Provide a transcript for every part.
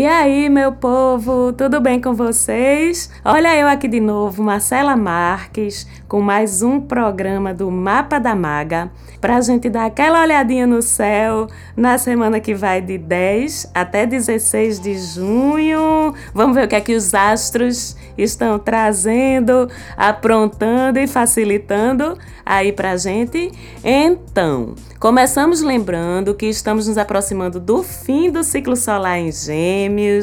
E aí, meu povo, tudo bem com vocês? Olha eu aqui de novo, Marcela Marques, com mais um programa do Mapa da Maga, para a gente dar aquela olhadinha no céu na semana que vai de 10 até 16 de junho. Vamos ver o que é que os astros estão trazendo, aprontando e facilitando aí pra gente. Então, começamos lembrando que estamos nos aproximando do fim do ciclo solar em Gêmeos,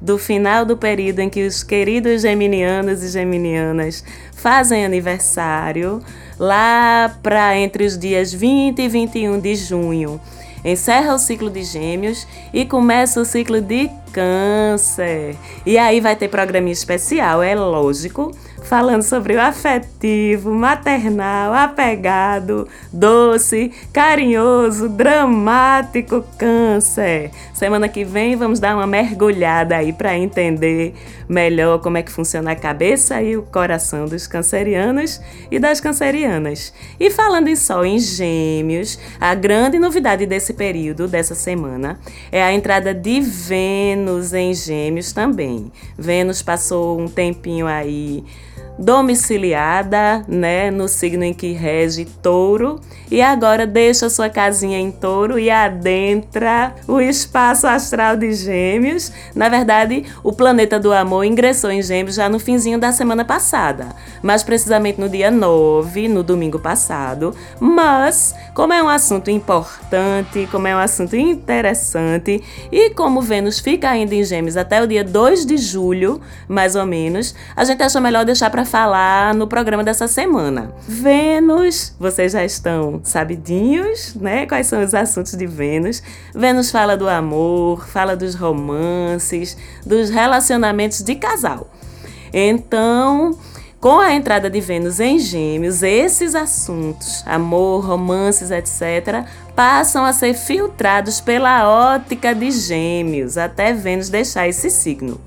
do final do período em que os queridos geminianos e geminianas fazem aniversário, lá para entre os dias 20 e 21 de junho. Encerra o ciclo de Gêmeos e começa o ciclo de Câncer. E aí vai ter programinha especial, é lógico falando sobre o afetivo, maternal, apegado, doce, carinhoso, dramático câncer. Semana que vem vamos dar uma mergulhada aí para entender melhor como é que funciona a cabeça e o coração dos cancerianos e das cancerianas. E falando em sol em gêmeos, a grande novidade desse período, dessa semana, é a entrada de Vênus em gêmeos também. Vênus passou um tempinho aí domiciliada, né, no signo em que rege Touro, e agora deixa sua casinha em Touro e adentra o espaço astral de Gêmeos. Na verdade, o planeta do amor ingressou em Gêmeos já no finzinho da semana passada, mais precisamente no dia 9, no domingo passado. Mas, como é um assunto importante, como é um assunto interessante e como Vênus fica ainda em Gêmeos até o dia 2 de julho, mais ou menos, a gente achou melhor deixar para falar no programa dessa semana. Vênus, vocês já estão sabidinhos, né? Quais são os assuntos de Vênus? Vênus fala do amor, fala dos romances, dos relacionamentos de casal. Então, com a entrada de Vênus em Gêmeos, esses assuntos, amor, romances, etc., passam a ser filtrados pela ótica de Gêmeos, até Vênus deixar esse signo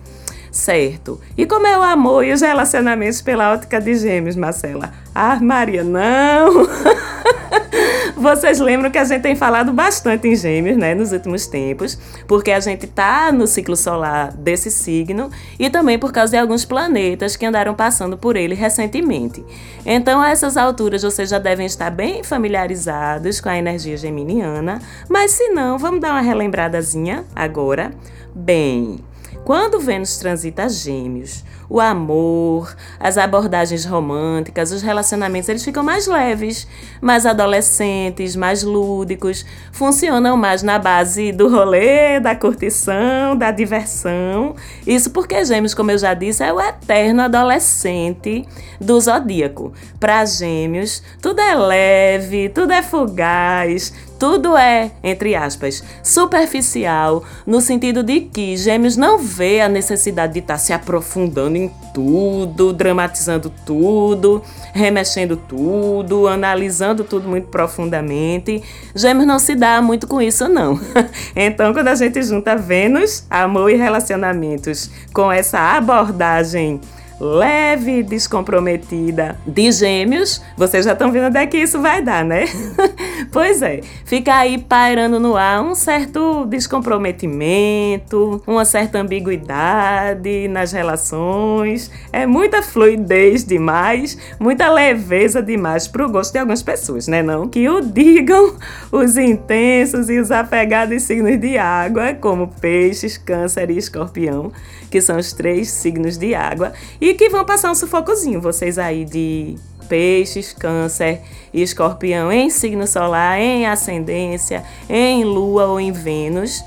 certo. E como é o amor e os relacionamentos pela ótica de gêmeos, Marcela? Ah, Maria, não! Vocês lembram que a gente tem falado bastante em gêmeos, né, nos últimos tempos, porque a gente tá no ciclo solar desse signo e também por causa de alguns planetas que andaram passando por ele recentemente. Então, a essas alturas, vocês já devem estar bem familiarizados com a energia geminiana, mas se não, vamos dar uma relembradazinha agora. Bem, quando Vênus transita Gêmeos, o amor, as abordagens românticas, os relacionamentos, eles ficam mais leves, mais adolescentes, mais lúdicos, funcionam mais na base do rolê, da curtição, da diversão. Isso porque Gêmeos, como eu já disse, é o eterno adolescente do zodíaco. Para Gêmeos, tudo é leve, tudo é fugaz, tudo é, entre aspas, superficial, no sentido de que Gêmeos não vê a necessidade de estar tá se aprofundando em tudo, dramatizando tudo, remexendo tudo, analisando tudo muito profundamente. Gêmeos não se dá muito com isso, não. então, quando a gente junta Vênus, amor e relacionamentos com essa abordagem leve e descomprometida de gêmeos, vocês já estão vendo até que isso vai dar, né? pois é, fica aí pairando no ar um certo descomprometimento, uma certa ambiguidade nas relações, é muita fluidez demais, muita leveza demais pro gosto de algumas pessoas, né não? Que o digam os intensos e os apegados signos de água, como peixes, câncer e escorpião, que são os três signos de água, e que vão passar um sufocozinho. Vocês aí de peixes, câncer e escorpião em signo solar, em ascendência, em lua ou em Vênus,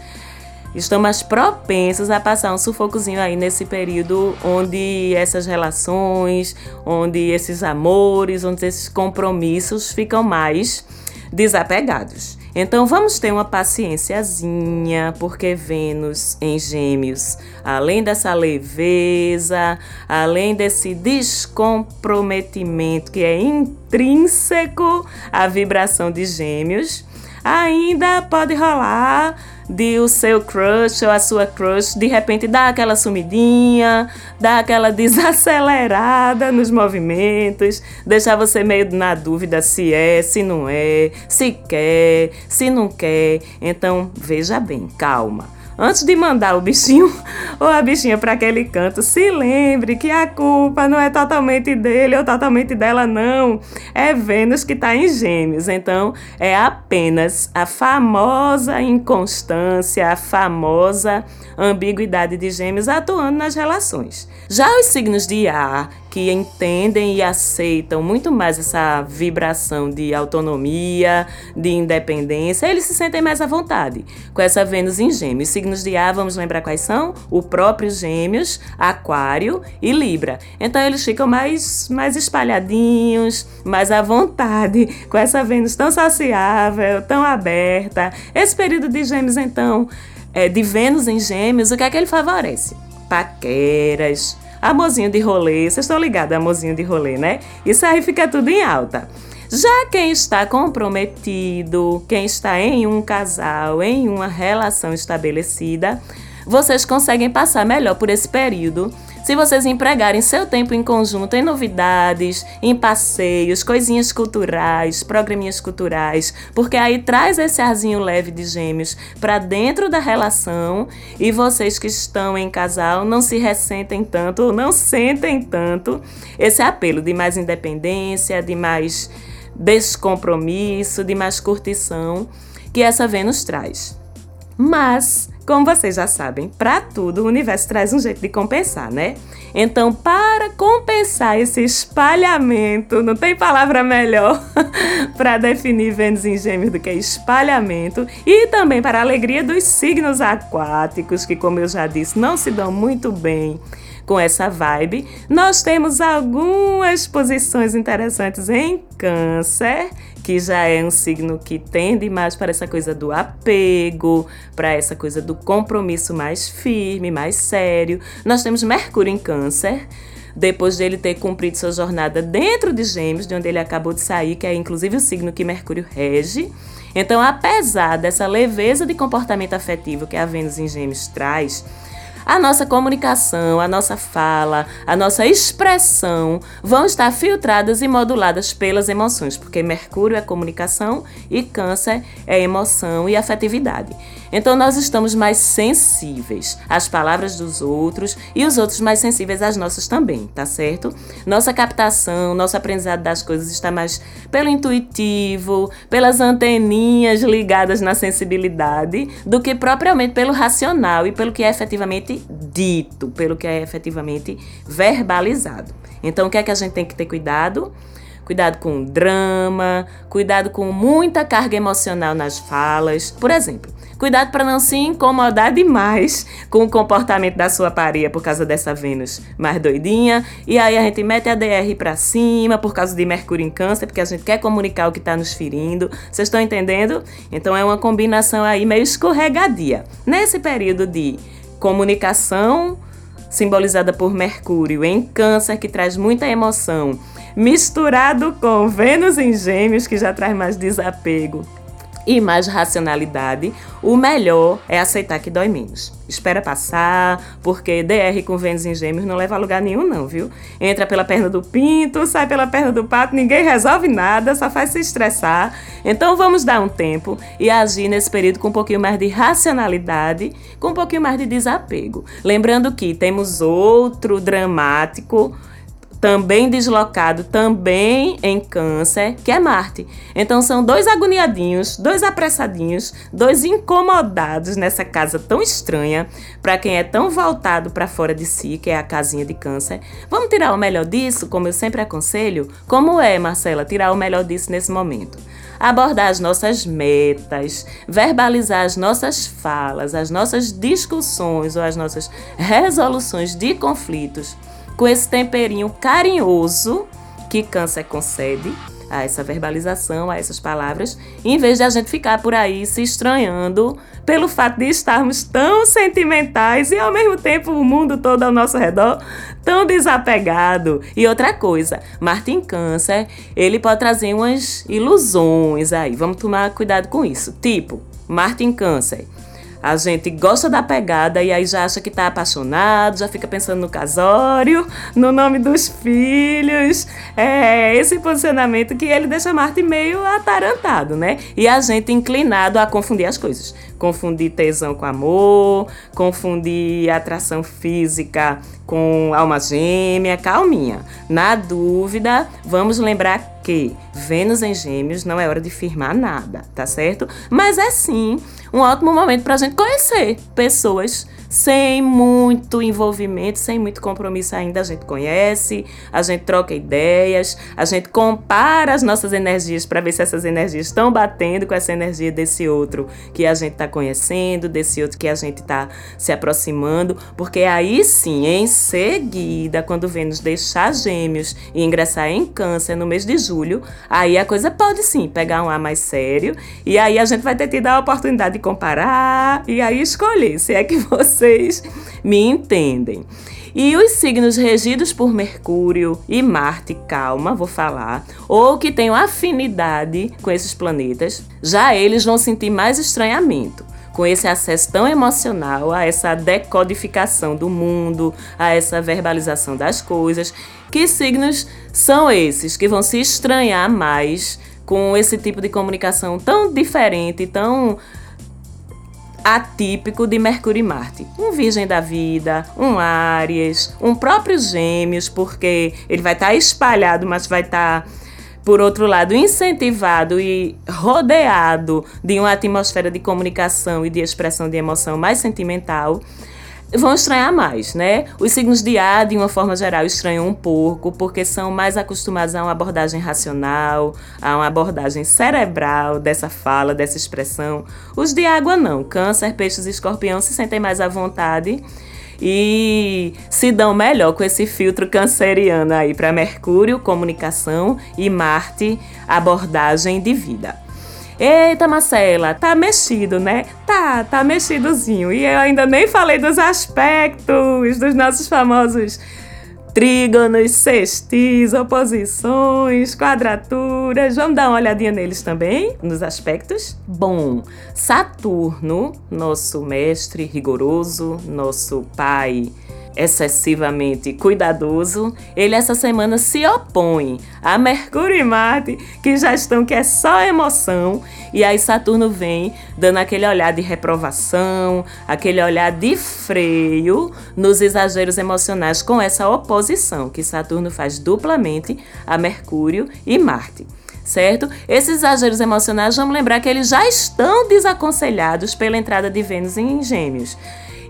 estão mais propensos a passar um sufocozinho aí nesse período onde essas relações, onde esses amores, onde esses compromissos ficam mais desapegados. Então vamos ter uma paciênciazinha, porque Vênus em Gêmeos, além dessa leveza, além desse descomprometimento que é intrínseco à vibração de Gêmeos, ainda pode rolar de o seu crush ou a sua crush de repente dar aquela sumidinha, dar aquela desacelerada nos movimentos, deixar você meio na dúvida se é, se não é, se quer, se não quer. Então, veja bem, calma. Antes de mandar o bichinho ou a bichinha para aquele canto, se lembre que a culpa não é totalmente dele ou totalmente dela, não. É Vênus que está em Gêmeos. Então, é apenas a famosa inconstância, a famosa ambiguidade de Gêmeos atuando nas relações. Já os signos de ar, que entendem e aceitam muito mais essa vibração de autonomia, de independência, eles se sentem mais à vontade com essa Vênus em Gêmeos. Signos de ar, vamos lembrar quais são? O próprio Gêmeos, Aquário e Libra. Então eles ficam mais, mais espalhadinhos, mais à vontade com essa Vênus tão sociável, tão aberta. Esse período de Gêmeos, então, é, de Vênus em Gêmeos, o que é que ele favorece? Paqueras amorzinho de rolê. Vocês estão ligados, amorzinho de rolê, né? Isso aí fica tudo em alta. Já quem está comprometido, quem está em um casal, em uma relação estabelecida, vocês conseguem passar melhor por esse período se vocês empregarem seu tempo em conjunto em novidades, em passeios, coisinhas culturais, programinhas culturais, porque aí traz esse arzinho leve de gêmeos para dentro da relação e vocês que estão em casal não se ressentem tanto não sentem tanto esse apelo de mais independência, de mais descompromisso, de mais curtição que essa Vênus traz. Mas como vocês já sabem, para tudo o universo traz um jeito de compensar, né? Então, para compensar esse espalhamento, não tem palavra melhor para definir Vênus em Gêmeos do que espalhamento, e também para a alegria dos signos aquáticos, que, como eu já disse, não se dão muito bem com essa vibe, nós temos algumas posições interessantes em Câncer que já é um signo que tende mais para essa coisa do apego, para essa coisa do compromisso mais firme, mais sério. Nós temos Mercúrio em Câncer depois dele ter cumprido sua jornada dentro de Gêmeos, de onde ele acabou de sair, que é inclusive o signo que Mercúrio rege. Então, apesar dessa leveza de comportamento afetivo que a Vênus em Gêmeos traz, a nossa comunicação, a nossa fala, a nossa expressão vão estar filtradas e moduladas pelas emoções, porque Mercúrio é comunicação e Câncer é emoção e afetividade. Então nós estamos mais sensíveis às palavras dos outros e os outros mais sensíveis às nossas também, tá certo? Nossa captação, nosso aprendizado das coisas está mais pelo intuitivo, pelas anteninhas ligadas na sensibilidade, do que propriamente pelo racional e pelo que é efetivamente dito, pelo que é efetivamente verbalizado. Então o que é que a gente tem que ter cuidado? Cuidado com drama, cuidado com muita carga emocional nas falas. Por exemplo, Cuidado para não se incomodar demais com o comportamento da sua pareia por causa dessa Vênus mais doidinha. E aí a gente mete a DR para cima por causa de Mercúrio em Câncer, porque a gente quer comunicar o que está nos ferindo. Vocês estão entendendo? Então é uma combinação aí meio escorregadia. Nesse período de comunicação simbolizada por Mercúrio em Câncer, que traz muita emoção, misturado com Vênus em Gêmeos, que já traz mais desapego e mais racionalidade, o melhor é aceitar que dói menos. Espera passar, porque DR com Vênus em Gêmeos não leva a lugar nenhum, não, viu? Entra pela perna do pinto, sai pela perna do pato, ninguém resolve nada, só faz se estressar. Então vamos dar um tempo e agir nesse período com um pouquinho mais de racionalidade, com um pouquinho mais de desapego. Lembrando que temos outro dramático também deslocado, também em câncer, que é Marte. Então são dois agoniadinhos, dois apressadinhos, dois incomodados nessa casa tão estranha, para quem é tão voltado para fora de si, que é a casinha de câncer. Vamos tirar o melhor disso, como eu sempre aconselho? Como é, Marcela, tirar o melhor disso nesse momento? abordar as nossas metas, verbalizar as nossas falas, as nossas discussões ou as nossas resoluções de conflitos com esse temperinho carinhoso que câncer concede a essa verbalização, a essas palavras, em vez de a gente ficar por aí se estranhando pelo fato de estarmos tão sentimentais e ao mesmo tempo o mundo todo ao nosso redor tão desapegado. E outra coisa, Martin Câncer, ele pode trazer umas ilusões aí. Vamos tomar cuidado com isso. Tipo, Martin Câncer A gente gosta da pegada e aí já acha que tá apaixonado, já fica pensando no casório, no nome dos filhos. É esse posicionamento que ele deixa Marte meio atarantado, né? E a gente inclinado a confundir as coisas. Confundir tesão com amor, confundir atração física com alma gêmea, calminha. Na dúvida, vamos lembrar que Vênus em Gêmeos não é hora de firmar nada, tá certo? Mas é sim um ótimo momento para a gente conhecer pessoas sem muito envolvimento, sem muito compromisso ainda. A gente conhece, a gente troca ideias, a gente compara as nossas energias para ver se essas energias estão batendo com essa energia desse outro que a gente está conhecendo, desse outro que a gente está se aproximando, porque aí sim, em seguida, quando Vênus deixar Gêmeos e ingressar em Câncer no mês de julho, aí a coisa pode sim pegar um ar mais sério e aí a gente vai ter tido a oportunidade de comparar e aí escolher se é que você vocês me entendem. E os signos regidos por Mercúrio e Marte, calma, vou falar, ou que tenham afinidade com esses planetas, já eles vão sentir mais estranhamento com esse acesso tão emocional a essa decodificação do mundo, a essa verbalização das coisas. Que signos são esses que vão se estranhar mais com esse tipo de comunicação tão diferente, tão atípico de Mercúrio e Marte. Um Virgem da Vida, um Áries, um próprio Gêmeos, porque ele vai estar tá espalhado, mas vai estar. Tá por outro lado, incentivado e rodeado de uma atmosfera de comunicação e de expressão de emoção mais sentimental, vão estranhar mais, né? Os signos de ar, de uma forma geral, estranham um pouco, porque são mais acostumados a uma abordagem racional, a uma abordagem cerebral dessa fala, dessa expressão. Os de água não. Câncer, peixes e escorpião se sentem mais à vontade e se dão melhor com esse filtro canceriano aí para Mercúrio, comunicação, e Marte, abordagem de vida. Eita, Marcela, tá mexido, né? Tá, tá mexidozinho. E eu ainda nem falei dos aspectos dos nossos famosos trígonos, sextis, oposições, quadraturas. Vamos dar uma olhadinha neles também, nos aspectos? Bom, Saturno, nosso mestre rigoroso, nosso pai excessivamente cuidadoso, ele essa semana se opõe a Mercúrio e Marte, que já estão que é só emoção, e aí Saturno vem dando aquele olhar de reprovação, aquele olhar de freio nos exageros emocionais com essa oposição que Saturno faz duplamente a Mercúrio e Marte certo? Esses exageros emocionais, vamos lembrar que eles já estão desaconselhados pela entrada de Vênus em Gêmeos.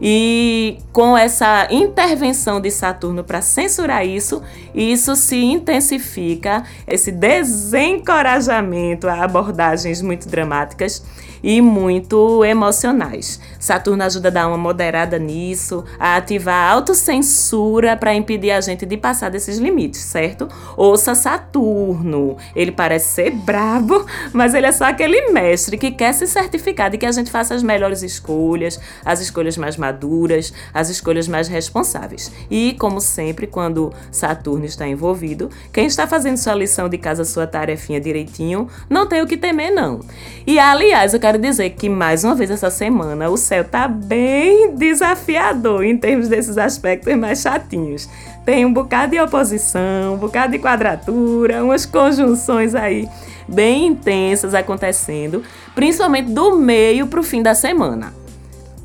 E com essa intervenção de Saturno para censurar isso, isso se intensifica, esse desencorajamento a abordagens muito dramáticas e muito emocionais. Saturno ajuda a dar uma moderada nisso, a ativar a autocensura para impedir a gente de passar desses limites, certo? Ouça Saturno. Ele parece ser brabo, mas ele é só aquele mestre que quer se certificar de que a gente faça as melhores escolhas, as escolhas mais maduras, as escolhas mais responsáveis. E, como sempre, quando Saturno está envolvido, quem está fazendo sua lição de casa, sua tarefinha direitinho, não tem o que temer, não. E, aliás, eu quero dizer que, mais uma vez essa semana, o céu tá bem desafiador em termos desses aspectos mais chatinhos. Tem um bocado de oposição, um bocado de quadratura, umas conjunções aí bem intensas acontecendo, principalmente do meio para o fim da semana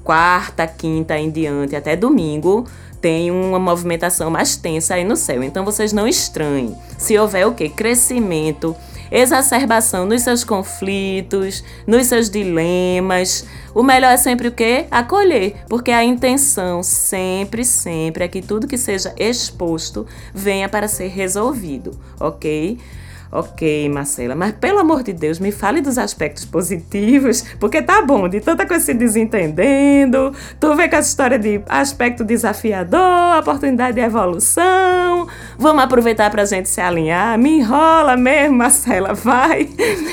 quarta, quinta em diante, até domingo, tem uma movimentação mais tensa aí no céu. Então vocês não estranhem. Se houver o que? Crescimento, exacerbação nos seus conflitos, nos seus dilemas. O melhor é sempre o quê? Acolher, porque a intenção sempre, sempre é que tudo que seja exposto venha para ser resolvido, ok? Ok, Marcela, mas pelo amor de Deus, me fale dos aspectos positivos, porque tá bom, de tanta coisa se desentendendo, tu vê com essa história de aspecto desafiador, oportunidade de evolução, vamos aproveitar para a gente se alinhar. Me enrola mesmo, Marcela, vai.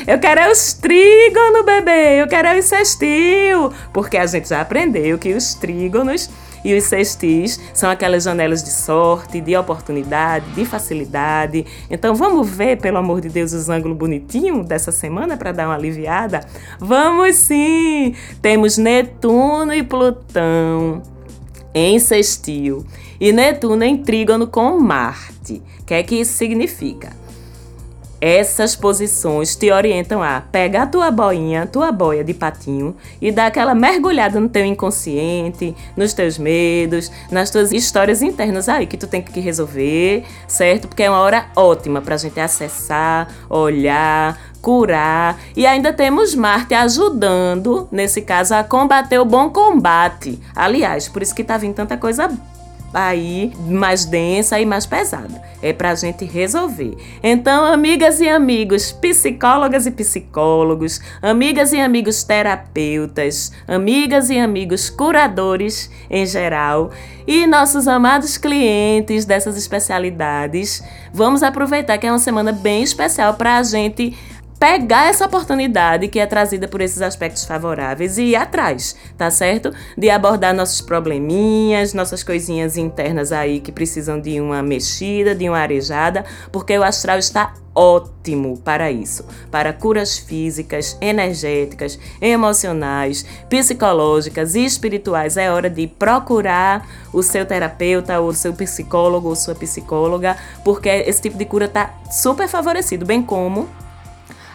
Eu quero é os trígonos, bebê. Eu quero é o sextil. Porque a gente já aprendeu que os trígonos e os sextis são aquelas janelas de sorte, de oportunidade, de facilidade. Então vamos ver, pelo amor de Deus, os ângulos bonitinhos dessa semana para dar uma aliviada? Vamos sim! Temos Netuno e Plutão em sextil e Netuno em trígono com Marte. O que é que isso significa? Essas posições te orientam a pegar tua boinha, tua boia de patinho e dar aquela mergulhada no teu inconsciente, nos teus medos, nas tuas histórias internas aí que tu tem que resolver, certo? Porque é uma hora ótima pra gente acessar, olhar, curar e ainda temos Marte ajudando, nesse caso, a combater o bom combate. Aliás, por isso que tá vindo tanta coisa aí mais densa e mais pesada. É para a gente resolver. Então, amigas e amigos, psicólogas e psicólogos, amigas e amigos terapeutas, amigas e amigos curadores em geral e nossos amados clientes dessas especialidades, vamos aproveitar que é uma semana bem especial para a gente pegar essa oportunidade que é trazida por esses aspectos favoráveis e ir atrás, tá certo? De abordar nossos probleminhas, nossas coisinhas internas aí que precisam de uma mexida, de uma arejada, porque o astral está ótimo para isso, para curas físicas, energéticas, emocionais, psicológicas e espirituais. É hora de procurar o seu terapeuta, o seu psicólogo ou sua psicóloga, porque esse tipo de cura está super favorecido, bem como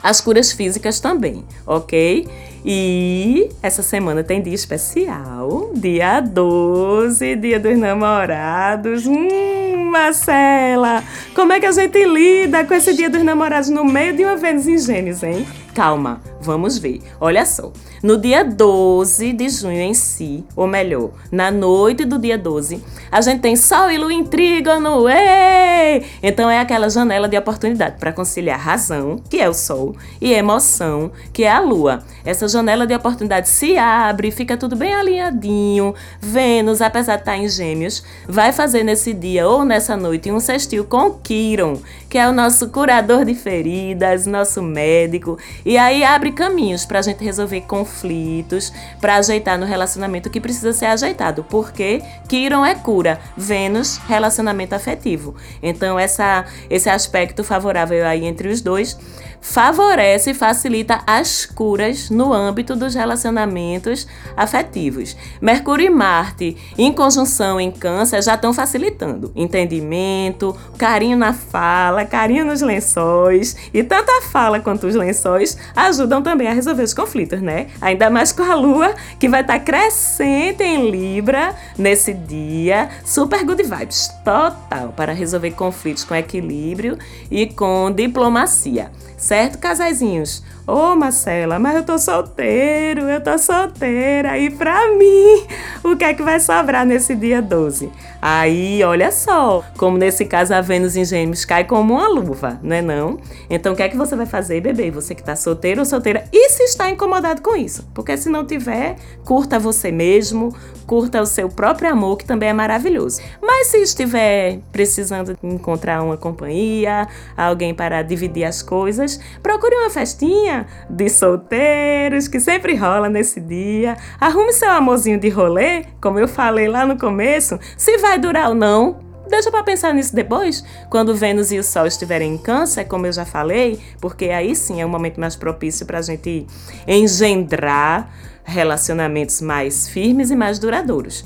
as curas físicas também, ok? E essa semana tem dia especial, dia 12, dia dos namorados. Hum, Marcela, como é que a gente lida com esse dia dos namorados no meio de uma Vênus em Gêmeos, hein? Calma, vamos ver. Olha só. No dia 12 de junho em si, ou melhor, na noite do dia 12, a gente tem Sol e Lua em trígono. Ei! Então é aquela janela de oportunidade para conciliar razão, que é o Sol, e emoção, que é a Lua. Essa janela de oportunidade se abre, fica tudo bem alinhadinho. Vênus, apesar de estar em Gêmeos, vai fazer nesse dia ou nessa noite um sextil com Quiron, que é o nosso curador de feridas, nosso médico, e aí abre caminhos para a gente resolver conflitos para ajeitar no relacionamento que precisa ser ajeitado, porque Quiron é cura, Vênus, relacionamento afetivo. Então, essa, esse aspecto favorável aí entre os dois favorece e facilita as curas no âmbito dos relacionamentos afetivos. Mercúrio e Marte, em conjunção em Câncer, já estão facilitando entendimento, carinho na fala, carinho nos lençóis, e tanto a fala quanto os lençóis ajudam também a resolver os conflitos, né? Ainda mais com a Lua, que vai estar tá crescente em Libra nesse dia. Super good vibes, total, para resolver conflitos com equilíbrio e com diplomacia. Certo, casaizinhos? Ô, oh, Marcela, mas eu tô solteiro, eu tô solteira. E pra mim, o que é que vai sobrar nesse dia 12? Aí, olha só, como nesse caso a Vênus em Gêmeos cai como uma luva, não é não? Então, o que é que você vai fazer, bebê? Você que tá solteiro ou solteira? E se está incomodado com isso? Porque se não tiver, curta você mesmo, curta o seu próprio amor, que também é maravilhoso. Mas se estiver precisando encontrar uma companhia, alguém para dividir as coisas, procure uma festinha de solteiros que sempre rola nesse dia. Arrume seu amorzinho de rolê, como eu falei lá no começo. Se vai durar ou não, deixa para pensar nisso depois, quando Vênus e o Sol estiverem em Câncer, como eu já falei, porque aí sim é o momento mais propício para a gente engendrar relacionamentos mais firmes e mais duradouros.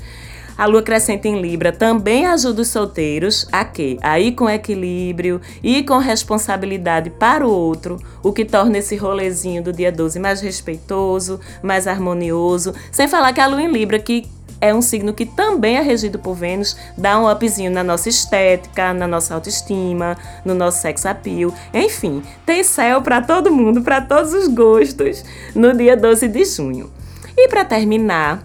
A lua crescente em Libra também ajuda os solteiros a quê? A ir com equilíbrio e com responsabilidade para o outro, o que torna esse rolezinho do dia 12 mais respeitoso, mais harmonioso. Sem falar que a lua em Libra, que é um signo que também é regido por Vênus, dá um upzinho na nossa estética, na nossa autoestima, no nosso sex appeal. Enfim, tem céu para todo mundo, para todos os gostos, no dia 12 de junho. E para terminar,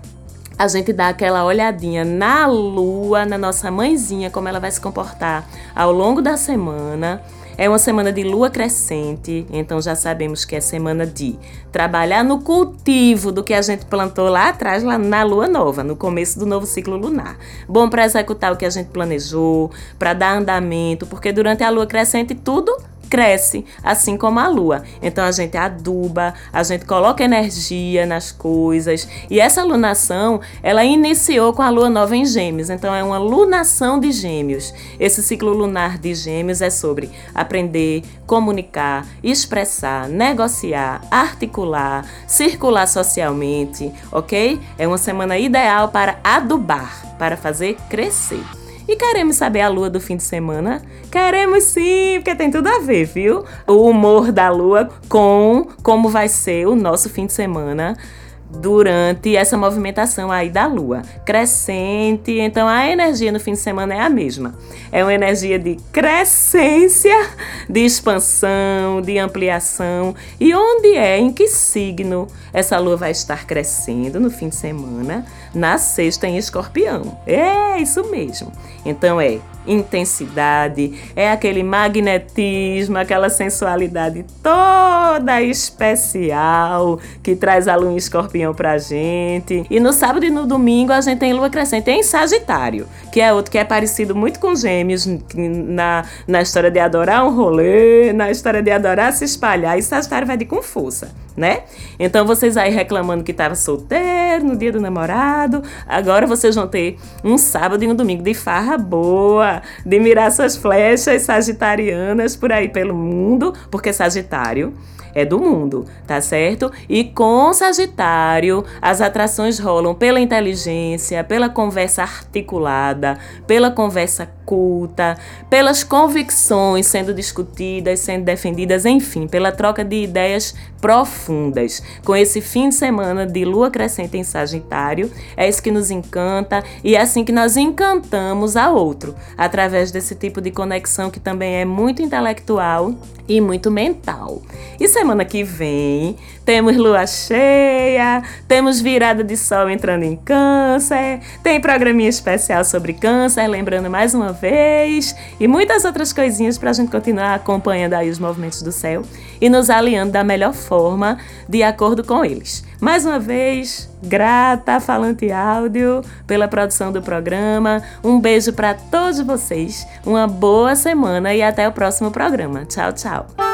a gente dá aquela olhadinha na lua, na nossa mãezinha, como ela vai se comportar ao longo da semana. É uma semana de lua crescente, então já sabemos que é semana de trabalhar no cultivo do que a gente plantou lá atrás, lá na lua nova, no começo do novo ciclo lunar. Bom para executar o que a gente planejou, para dar andamento, porque durante a lua crescente tudo cresce, assim como a lua. Então a gente aduba, a gente coloca energia nas coisas. E essa lunação, ela iniciou com a lua nova em Gêmeos. Então é uma lunação de Gêmeos. Esse ciclo lunar de Gêmeos é sobre aprender, comunicar, expressar, negociar, articular, circular socialmente, ok? É uma semana ideal para adubar, para fazer crescer. E queremos saber a lua do fim de semana? Queremos sim, porque tem tudo a ver, viu? O humor da lua com como vai ser o nosso fim de semana durante essa movimentação aí da lua crescente. Então a energia no fim de semana é a mesma. É uma energia de crescência, de expansão, de ampliação. E onde é, em que signo essa lua vai estar crescendo no fim de semana? Na sexta em Escorpião. É isso mesmo. Então é intensidade, é aquele magnetismo, aquela sensualidade toda especial que traz a lua em escorpião pra gente. E no sábado e no domingo a gente tem lua crescente em Sagitário, que é outro que é parecido muito com Gêmeos na, na história de adorar um rolê, na história de adorar se espalhar. E Sagitário vai de com força, né? Então vocês aí reclamando que estava solteiro no dia do namorado, agora vocês vão ter um sábado e um domingo de farra boa de mirar suas flechas sagitarianas por aí pelo mundo, porque Sagitário é do mundo, tá certo? E com Sagitário, as atrações rolam pela inteligência, pela conversa articulada, pela conversa culta, pelas convicções sendo discutidas, sendo defendidas, enfim, pela troca de ideias profundas. Com esse fim de semana de lua crescente em Sagitário, é isso que nos encanta e é assim que nós encantamos a outro, através desse tipo de conexão que também é muito intelectual e muito mental. E semana que vem temos lua cheia, temos virada de sol entrando em câncer, tem programinha especial sobre câncer, lembrando mais uma vez, e muitas outras coisinhas para a gente continuar acompanhando aí os movimentos do céu e nos alinhando da melhor forma, de acordo com eles. Mais uma vez, grata Falante Áudio pela produção do programa. Um beijo para todos vocês, uma boa semana e até o próximo programa. Tchau, tchau.